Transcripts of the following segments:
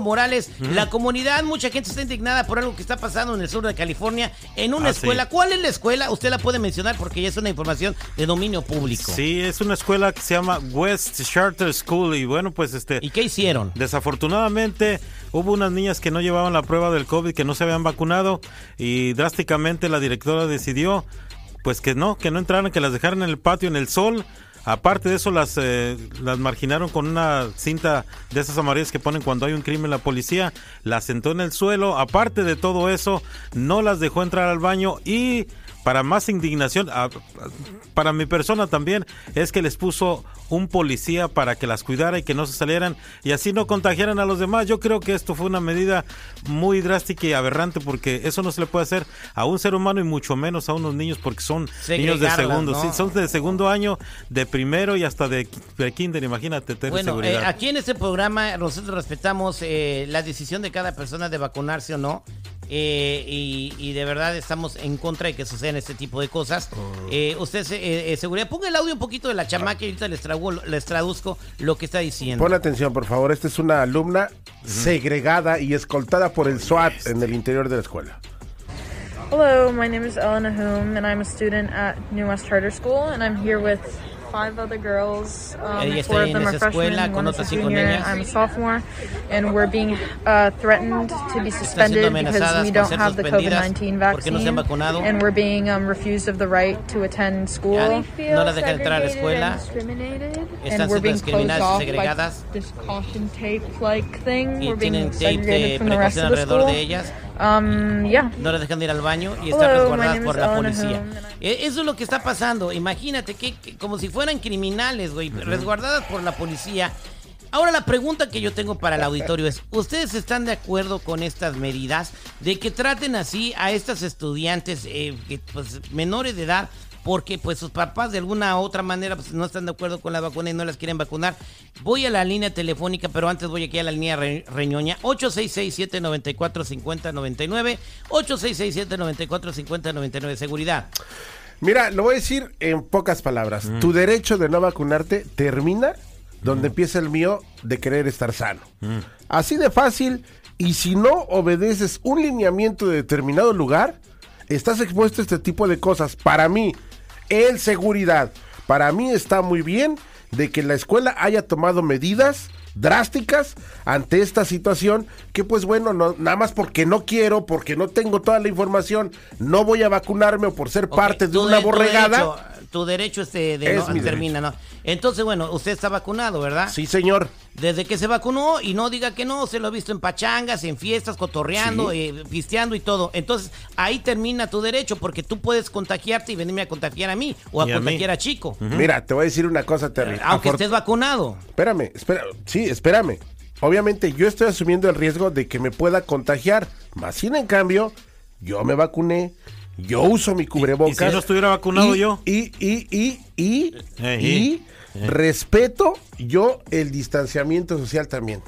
Morales, la comunidad, mucha gente está indignada por algo que está pasando en el sur de California, en una Ah, escuela. sí. ¿Cuál es la escuela? Usted la puede mencionar porque ya es una información de dominio público. Sí, es una escuela que se llama West Charter School y bueno, pues este... ¿Y qué hicieron? Desafortunadamente hubo unas niñas que no llevaban la prueba del COVID, que no se habían vacunado y drásticamente la directora decidió pues que no, que no entraran, que las dejaran en el patio en el sol. Aparte de eso, las, eh, las marginaron con una cinta de esas amarillas que ponen cuando hay un crimen la policía, las sentó en el suelo. Aparte de todo eso, no las dejó entrar al baño y para más indignación, para mi persona también, es que les puso un policía para que las cuidara y que no se salieran y así no contagiaran a los demás. Yo creo que esto fue una medida muy drástica y aberrante porque eso no se le puede hacer a un ser humano y mucho menos a unos niños porque son niños de segundo. ¿no? Sí, son de segundo año, de primero y hasta de, de kinder, imagínate, tener Bueno, eh, seguridad. aquí en este programa nosotros respetamos eh, la decisión de cada persona de vacunarse o no. eh, y, y de verdad estamos en contra de que sucedan este tipo de cosas. Oh. Usted, seguridad, ponga el audio un poquito de la chamaca y ahorita les, les traduzco lo que está diciendo. Pon atención, por favor. Esta es una alumna segregada y escoltada por el SWAT en el interior de la escuela. Hello, my name is Ella Nahum, and I'm a student at New West Charter School, and I'm here with five other girls. Um, Ella four of them are esa escuela freshmen, con one is a junior, niñas. I'm a sophomore, and we're being uh, threatened to be suspended because we don't have the COVID-19 porque no vaccine, and we're being um, refused of the right to attend school. Ya, no las dejan entrar a la escuela. And we're siendo being discriminadas y closed off segregadas. by this caution tape-like thing. Y we're being tienen tape de segregated from the rest precaución of the alrededor school. Um, yeah. no las dejan de ir al baño y resguardadas my name por is la policía. Eh, Eso es lo que está pasando. Imagínate que, que como si fueran criminales, güey, resguardadas por la policía. Ahora la pregunta que yo tengo para el auditorio es, ¿ustedes están de acuerdo con estas medidas de que traten así a estas estudiantes eh, que, pues, menores de edad? Porque pues sus papás de alguna u otra manera pues, no están de acuerdo con la vacuna y no las quieren vacunar. Voy a la línea telefónica, pero antes voy aquí a la línea re- reñoña. 866-794-5099. 866-794-5099. Seguridad. Mira, lo voy a decir en pocas palabras. Tu derecho de no vacunarte termina donde empieza el mío de querer estar sano. Así de fácil. Y si no obedeces un lineamiento de determinado lugar, estás expuesto a este tipo de cosas. Para mí, en seguridad, para mí está muy bien de que la escuela haya tomado medidas drásticas ante esta situación que pues bueno, no, nada más porque no quiero, porque no tengo toda la información, no voy a vacunarme o por ser parte de una de- borregada. Tu derecho este de Es no, mi termina, ¿no? Entonces, bueno, usted está vacunado, ¿verdad? Sí, señor. Desde que se vacunó y no diga que no, se lo ha visto en pachangas, en fiestas, cotorreando, Sí. eh, pisteando y todo. Entonces, ahí termina tu derecho porque tú puedes contagiarte y venirme a contagiar a mí o a Y a mí. contagiar a Chico. Mira, te voy a decir una cosa terrible. Aunque estés vacunado. Espérame, espera, sí, espérame. Obviamente yo estoy asumiendo el riesgo de que me pueda contagiar. Más sin en cambio, yo me vacuné, yo uso mi cubrebocas. y si no estuviera vacunado y- yo? Y, y, y, y, Eh, y y- respeto yo el distanciamiento social también.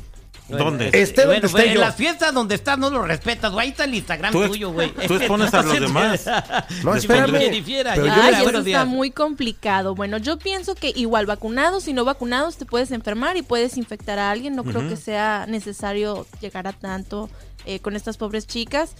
¿Dónde? Esté donde bueno, esté en yo. las fiestas donde estás no lo respetas, güey. Ahí está el Instagram Tú tuyo, güey. tú expones a los demás. No, espérame. difiera, Pero Ay, eso días. está muy complicado. Bueno, yo pienso que igual vacunados y no vacunados te puedes enfermar y puedes infectar a alguien. No creo que sea necesario llegar a tanto eh, con estas pobres chicas,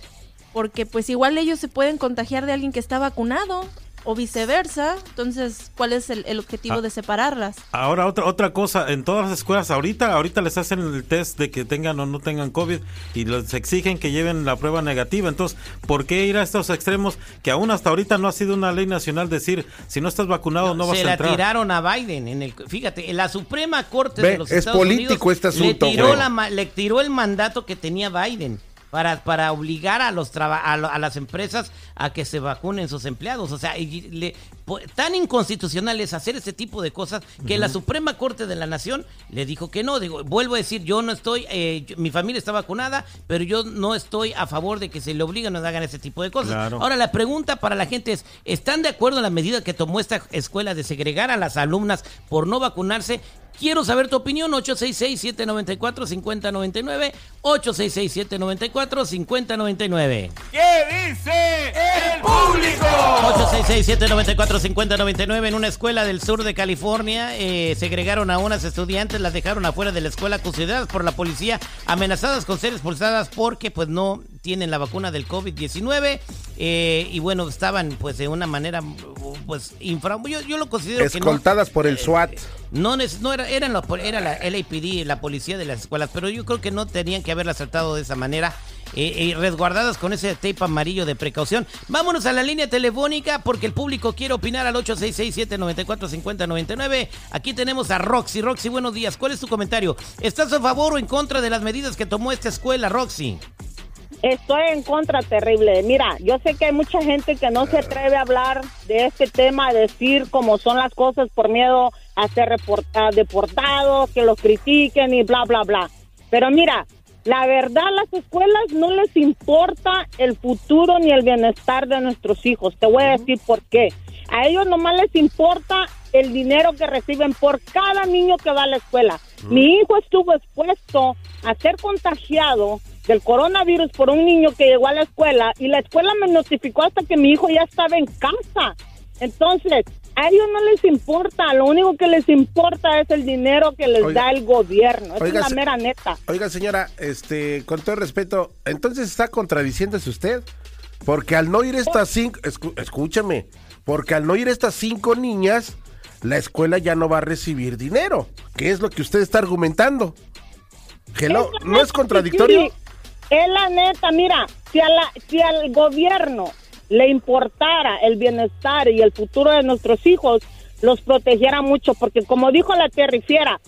porque pues igual ellos se pueden contagiar de alguien que está vacunado o viceversa. Entonces, ¿cuál es el, el objetivo Ah. de separarlas? Ahora otra otra cosa, en todas las escuelas ahorita ahorita les hacen el test de que tengan o no tengan COVID y les exigen que lleven la prueba negativa. Entonces, ¿por qué ir a estos extremos que aún hasta ahorita no ha sido una ley nacional decir si no estás vacunado no, vas se a la entrar? tiraron a Biden en el fíjate en la Suprema Corte Ve, de los es Estados político Unidos este asunto, le tiró la ma- le tiró el mandato que tenía Biden para, para obligar a los traba- a, las empresas a que se vacunen sus empleados o sea y le- po- tan inconstitucional es hacer ese tipo de cosas que la Suprema Corte de la Nación le dijo que no digo vuelvo a decir yo no estoy eh, yo- mi familia está vacunada pero yo no estoy a favor de que se le obliguen a hagan ese tipo de cosas Claro. Ahora, la pregunta para la gente es, ¿están de acuerdo en la medida que tomó esta escuela de segregar a las alumnas por no vacunarse? Quiero saber tu opinión, 866-794-5099, 866-794-5099. ¿Qué dice! 866-794-5099 en una escuela del sur de California. Eh, segregaron a unas estudiantes, las dejaron afuera de la escuela custodiadas por la policía, amenazadas con ser expulsadas porque pues no tienen la vacuna del COVID-19 eh, y bueno, estaban pues de una manera pues infra... Yo, yo lo considero Escoltadas que por el SWAT. No, no era, eran los, era la LAPD, la policía de las escuelas, pero yo creo que no tenían que haberlas tratado de esa manera. Eh, resguardadas con ese tape amarillo de precaución. Vámonos a la línea telefónica porque el público quiere opinar al 8667-945099. Aquí tenemos a Roxy. Roxy, buenos días. ¿Cuál es tu comentario? ¿Estás a favor o en contra de las medidas que tomó esta escuela, Roxy? Estoy en contra terrible. Mira, yo sé que hay mucha gente que no se atreve a hablar de este tema, a decir cómo son las cosas por miedo a ser deportados, que los critiquen y bla, bla, bla. Pero mira, la verdad, las escuelas no les importa el futuro ni el bienestar de nuestros hijos. Te voy a decir por qué. A ellos nomás les importa el dinero que reciben por cada niño que va a la escuela. Mi hijo estuvo expuesto a ser contagiado del coronavirus por un niño que llegó a la escuela y la escuela me notificó hasta que mi hijo ya estaba en casa. Entonces, a ellos no les importa, lo único que les importa es el dinero que les da el gobierno. Esa es la mera neta. Oiga, señora, este, con todo respeto, entonces está contradiciéndose usted. Porque al no ir estas cinco, escúchame, porque al no ir estas cinco niñas, la escuela ya no va a recibir dinero. ¿Qué es lo que usted está argumentando? Hello, ¿no es contradictorio? es la neta, mira, si, a la, si al gobierno le importara el bienestar y el futuro de nuestros hijos, los protegiera mucho, porque como dijo la terrifiera,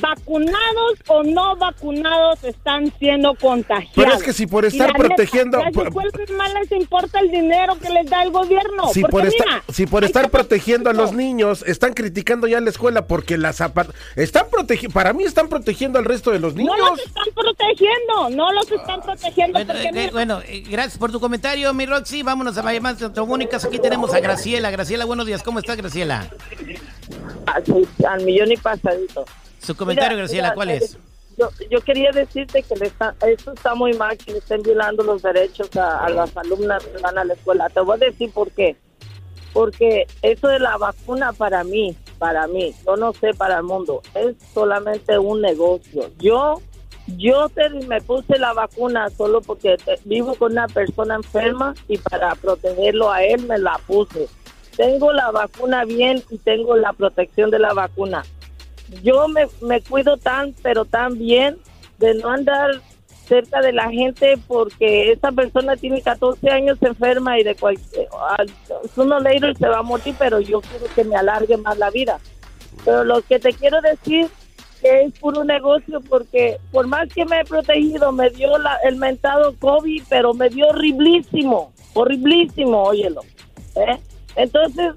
vacunados o no vacunados están siendo contagiados. Pero es que si por estar protegiendo... Neta, más les importa el dinero que les da el gobierno. Si por, si por estar protegiendo a los niños, están criticando ya la escuela porque las están protegiendo, para mí están protegiendo al resto de los niños. No los están protegiendo, no los están protegiendo. Bueno, eh, eh, gracias por tu comentario, mi Roxy. Vámonos a llamar Mónicas. Aquí tenemos a Graciela. Graciela, buenos días. ¿Cómo estás, Graciela? Al millón y pasadito. Su comentario, Graciela, ¿cuál es? Yo, quería decirte que está, esto está muy mal, que le estén violando los derechos a, las alumnas que van a la escuela. Te voy a decir por qué. Porque eso de la vacuna para mí, para mí, yo no sé para el mundo, es solamente un negocio. Yo yo me puse la vacuna solo porque vivo con una persona enferma y para protegerlo a él me la puse. Tengo la vacuna bien y tengo la protección de la vacuna yo me, me cuido tan, pero tan bien de no andar cerca de la gente porque esa persona tiene 14 años enferma y de cualquier uno le se va a morir pero yo quiero que me alargue más la vida pero lo que te quiero decir que es puro negocio porque por más que me he protegido me dio la, el mentado COVID pero me dio horriblísimo horriblísimo óyelo ¿eh? entonces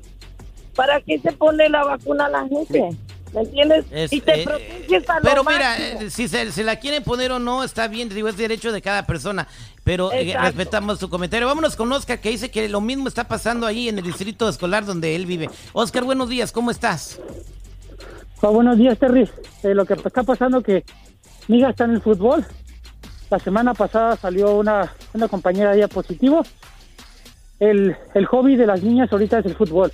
¿para qué se pone la vacuna a la gente? ¿Me entiendes? y te eh, proteges a Pero mira, eh, si se, la quieren poner o no, está bien, digo, es derecho de cada persona. Pero eh, respetamos su comentario. Vámonos con Oscar, que dice que lo mismo está pasando ahí en el distrito escolar donde él vive. Oscar, buenos días, ¿cómo estás? Oh, buenos días, Terry. lo que está pasando es que mi hija está en el fútbol. La semana pasada salió una, una compañera de ella positivo. El, el hobby de las niñas ahorita es el fútbol.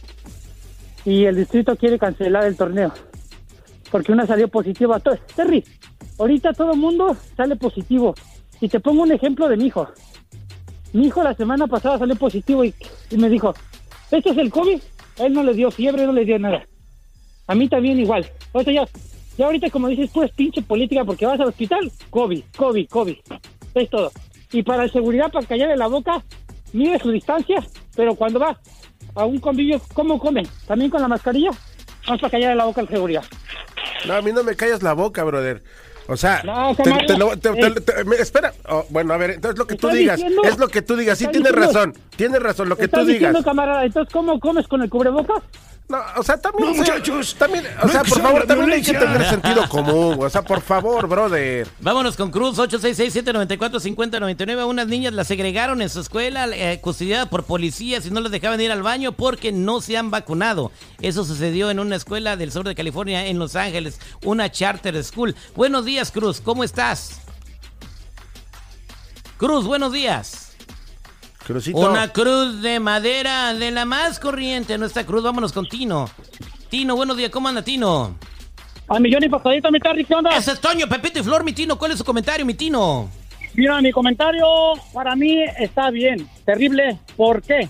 Y el distrito quiere cancelar el torneo porque una salió positiva. Terry, ahorita todo mundo sale positivo. Y te pongo un ejemplo de mi hijo. Mi hijo la semana pasada salió positivo y, me dijo, ¿este es el COVID? él no le dio fiebre, no le dio nada. A mí también igual. O ya, ya ahorita como dices, pues pinche política porque vas al hospital, COVID, COVID, COVID. Es todo. Y para la seguridad, para callarle la boca, mide su distancia, pero cuando va a un convivio, ¿cómo come? ¿También con la mascarilla? Vamos para callarle la boca al seguridad. No, a mí no me callas la boca, brother. O sea, espera. Oh, bueno, a ver, entonces lo que tú digas, es lo que tú digas. Sí, tienes razón, tienes razón, lo que tú digas. camarada, entonces, ¿cómo comes con el cubrebocas? No, o sea, también. muchachos. También, o sea, por favor, también hay que tener sentido común. O sea, por favor, brother. Vámonos con Cruz, 866-794-5099. Unas niñas las segregaron en su escuela, eh, custodiada por policías y no las dejaban ir al baño porque no se han vacunado. Eso sucedió en una escuela del sur de California, en Los Ángeles, una charter school. Buenos días, Cruz, ¿cómo estás? Cruz, buenos días. Crucito. Una cruz de madera de la más corriente. Nuestra cruz, vámonos con Tino. Tino, buenos días, ¿cómo anda Tino? A millón y pasadito, mi Terry, ¿qué onda? Ese es Toño, Pepito y Flor, mi Tino. ¿Cuál es su comentario, mi Tino? Mira, mi comentario para mí está bien, terrible. ¿Por qué?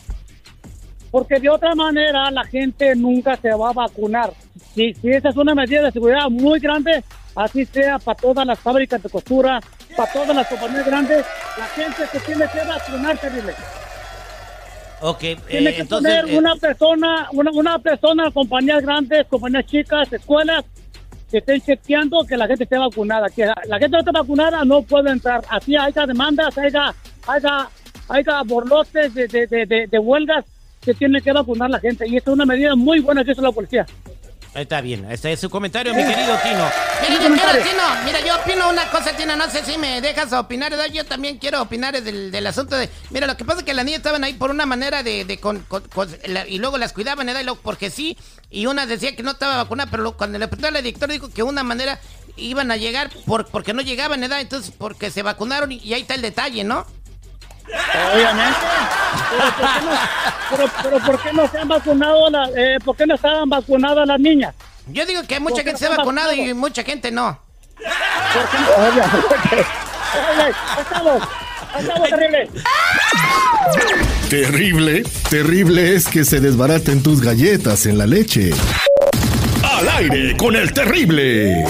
Porque de otra manera la gente nunca se va a vacunar. Si, si esa es una medida de seguridad muy grande, así sea para todas las fábricas de costura, para todas las compañías grandes, la gente se tiene que vacunar, terrible. Ok, eh, Tiene que entonces... poner eh, una persona, una, una persona, compañías grandes, compañías chicas, escuelas, que estén chequeando que la gente esté vacunada. Que la, la gente no esté vacunada no puede entrar. Así haya demandas, haya, haya, haya borlotes de, de, de, de- huelgas, que tiene que vacunar la gente. Y esta es una medida muy buena que hizo la policía. Está bien, ese es su comentario, mi querido Tino. Mira, yo comentario. quiero, Tino, mira, yo opino una cosa, Tino, no sé si me dejas opinar, ¿verdad? yo también quiero opinar del, del asunto de... Mira, lo que pasa es que las niñas estaban ahí por una manera de... de con- con- con- la- y luego las cuidaban, ¿verdad? Y luego porque sí, y una decía que no estaba vacunada, pero lo- cuando le preguntó al director dijo que una manera iban a llegar por, porque no llegaban, ¿verdad? Entonces, porque se vacunaron y, y ahí está el detalle, ¿no? Obviamente. Pero ¿por qué no, pero, pero ¿por qué no se han vacunado, la- eh, por qué no estaban vacunadas las niñas? Yo digo que mucha ¿Por qué gente se ha vacunado y mucha gente no. ¿Por qué no? Obviamente. Oye, estamos, estamos terrible. Terrible, terrible es que se desbaraten tus galletas en la leche. Al aire con el terrible.